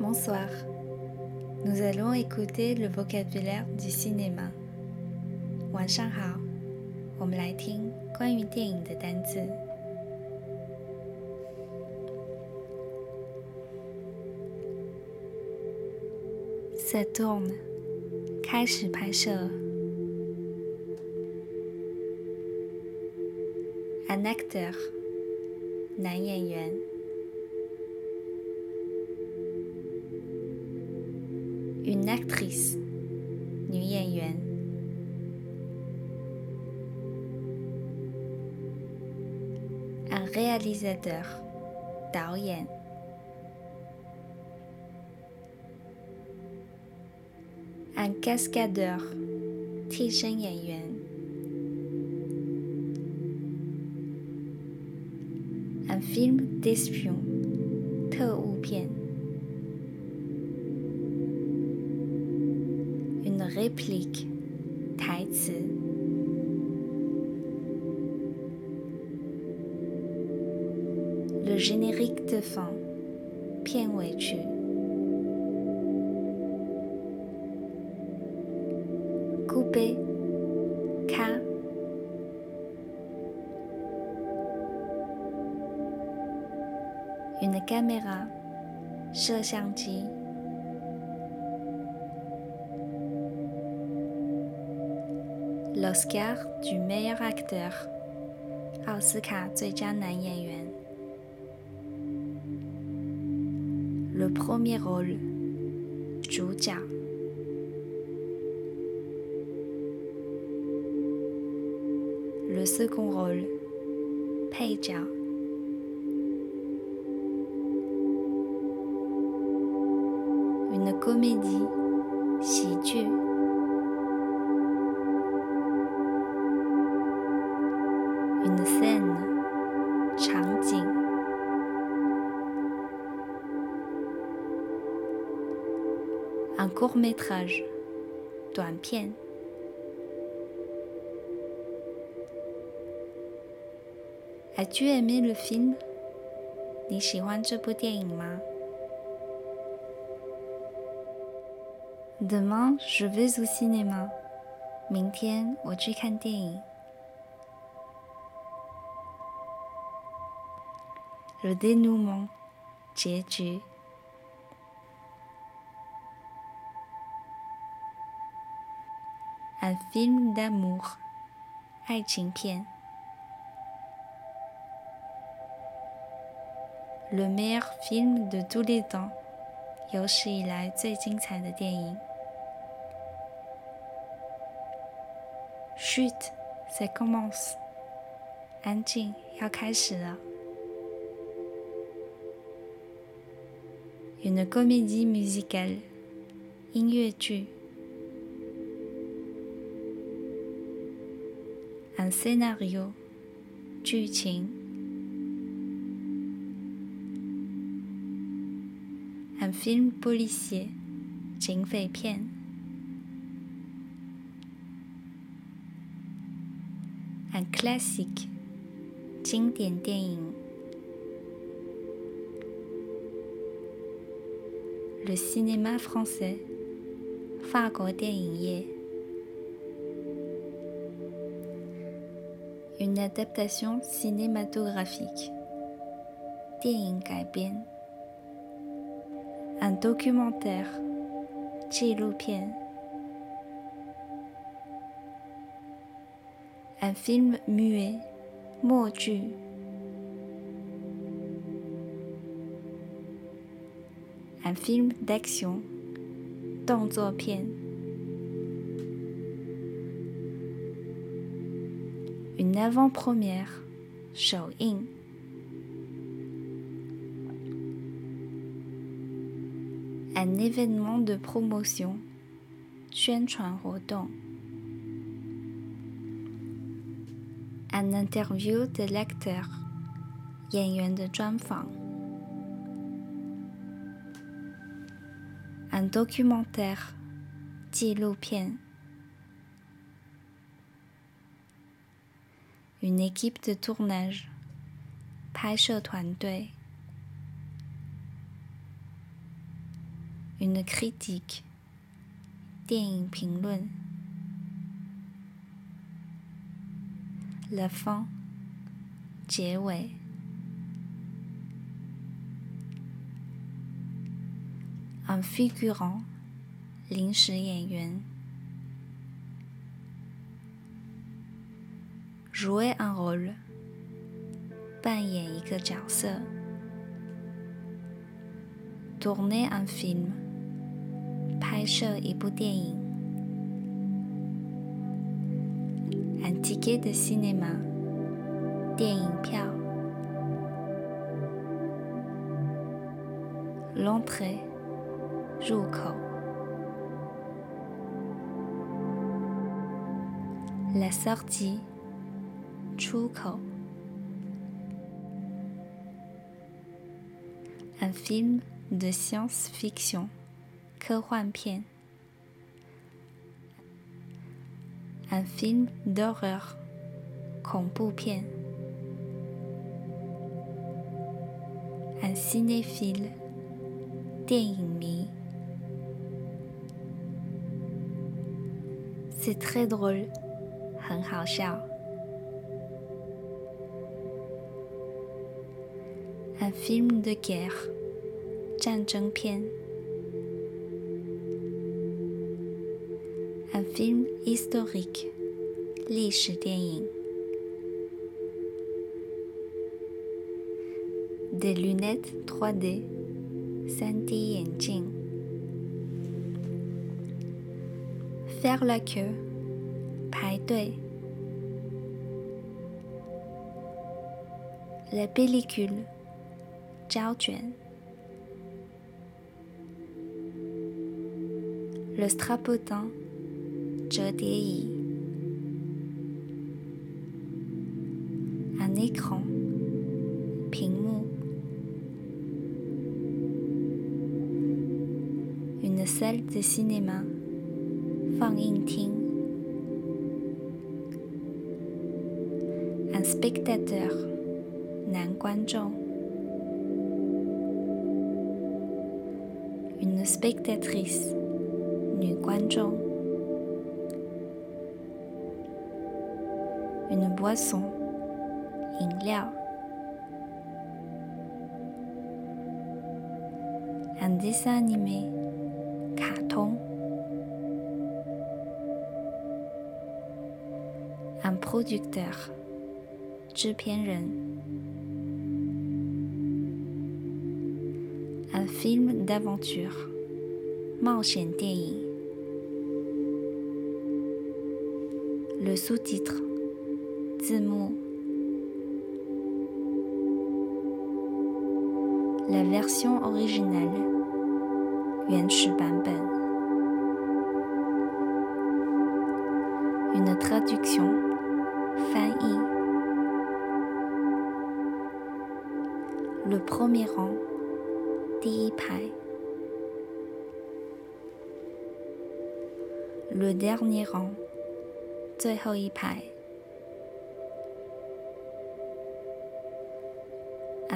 Bonsoir. Nous allons écouter le vocabulaire du cinéma. 晚上好，我们来听关于电影的单词。Ça tourne，开始拍摄。Un acteur，男演员。 une actrice, Nguyen Un réalisateur, Dao Yan. Un cascadeur, Tishen Yuan. Un film d'espion, Te Wu Une réplique，台词。Le générique de fin，片尾曲。couper, K. Une caméra, 摄像机。 L'Oscar du meilleur acteur，奥斯卡最佳男演员。Le premier rôle，主角。Le second rôle，配角。Une comédie，喜剧。 Un court métrage，短片。As-tu aimé le film？你喜欢这部电影吗？Demain je vais au cinéma。明天我去看电影。Le dénouement，结局。 Un film d'amour，爱情片。Le meilleur film de tous les temps，有史以来最精彩的电影。Chut，ça commence，安静，要开始了。Une comédie musicale，音乐剧。 Un scénario，剧情。Un film policier，警匪片。Un classique，经典电影。Le cinéma français，法国电影业。 une adaptation cinématographique. Un documentaire. Un film muet. Moju. Un film d'action. Dongzuo Une avant-première, Shou In. Un événement de promotion, Chuan Chuan Rodong. Un interview de l'acteur, Yan de Zhuan Fang. Un documentaire, Ji Lu Une équipe de tournage，拍摄团队。 une critique 电影评论 la fin 结尾 un figurant 临时演员 Jouer un rôle. Ban yen y ke. Tourner un film. Paixche y. Un ticket de cinéma. Déyin pia. L'entrée. Roukou. La sortie. 出口。Un film de science-fiction。科幻片，un film d'horreur，恐怖片，un cinéphile，电影迷，c'est très drôle，很好笑 un film de guerre, un film historique, Li des lunettes 3D, 3D Jing. faire la queue, la pellicule. 胶卷。Le strapotin 折叠椅，un écran，屏幕，une salle de cinéma，放映厅，un spectateur，男观众 ，une spectatrice，女观众。une boisson, 饮料 un dessin animé, 卡通 un producteur, 制片人 un film d'aventure. Le sous-titre La version originale ben. Une traduction Fan Le premier rang 第一排。Le dernier rang 最后一排。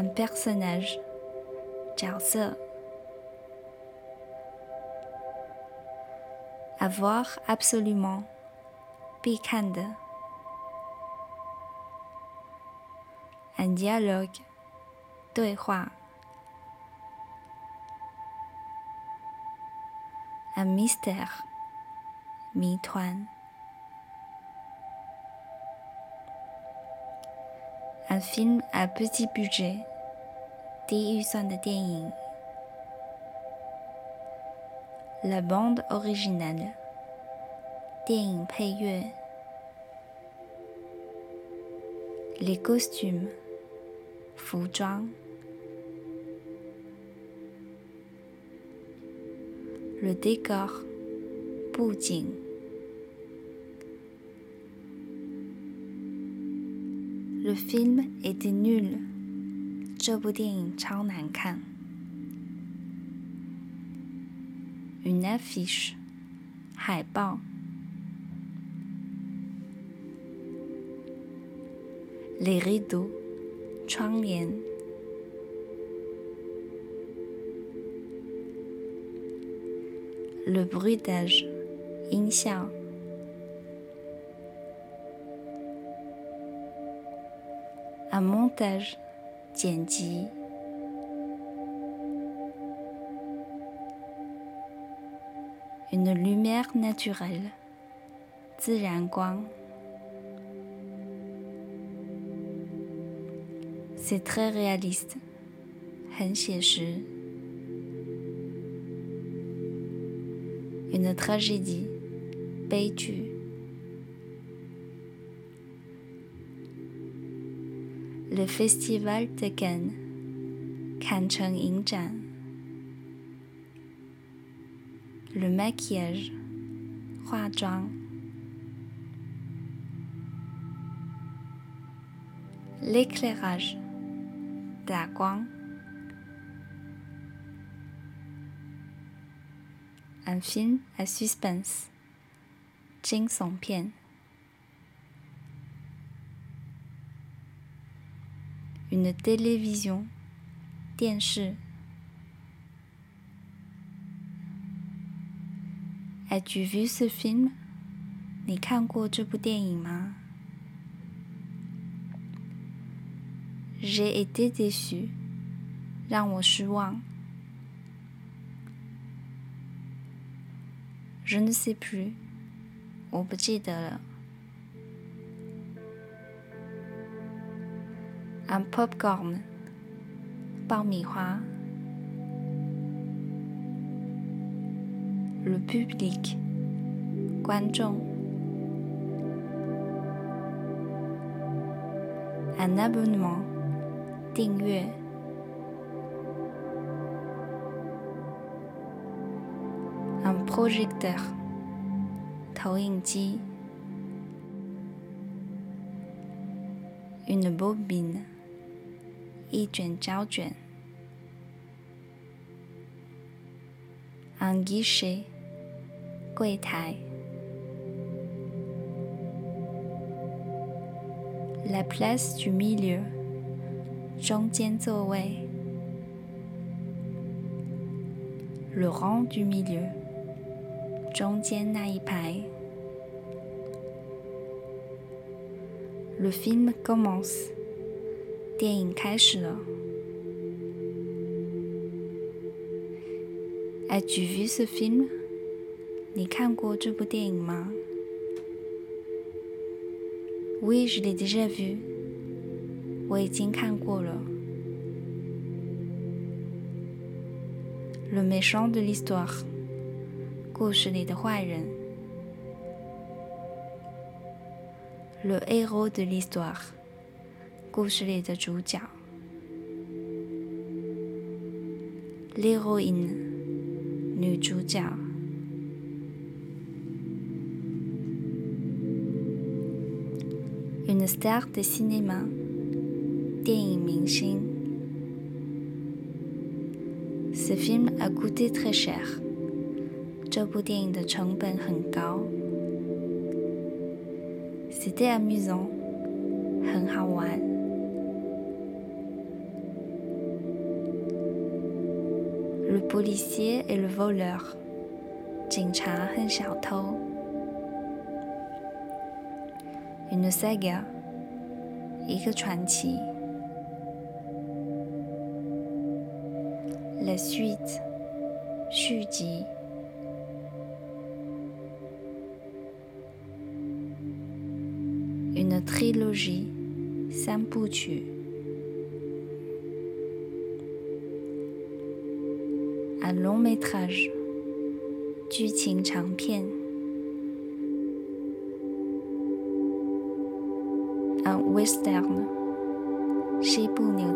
un personnage 角色 avoir absolument 必看的 un dialogue 对话 un mystère 谜团 Un film à petit budget, 低预算的电影。La bande originale, 电影配乐。Les costumes, 服装。 le décor bou dîn le film est des nuls chobodin chao nan khan une affiche. Hai ban le redout chao yin le bruitage, 音效。un montage, 剪辑。une lumière naturelle, 自然光。C'est très réaliste, 很写实。 une tragédie payes-tu Le festival Tekken, Kancheng Yingzhan. Le maquillage, Hua Zhang. L'éclairage, Da Guang. Un film à suspense, 惊悚片。Une télévision, 电视。As-tu vu ce film? 你看过这部电影吗？J'ai été déçu，让我失望。 je ne sais plus. Euh, un popcorn. Parmihua. Le public. Guanzhong. Un abonnement. 订阅。un projecteur, Taoingji, une bobine, un guichet, la place du milieu, le rang du milieu. 中间那一排。Le film commence，电影开始了。As-tu vu ce film？你看过这部电影吗？Oui, je l'ai déjà vu。我已经看过了。Le méchant de l'histoire， 故事里的坏人。Le héros de l'histoire，故事里的主角。L'héroïne，女主角。Une star de cinéma，电影明星。Ce film a coûté très cher， 这部电影的成本很高。C'était amusant，很好玩。Le policier et le voleur，警察和小偷。Une saga，一个传奇。La suite，续集。une trilogie Sampuchu. Un long métrage, Juqing Changpian. Un western, Shibu Niu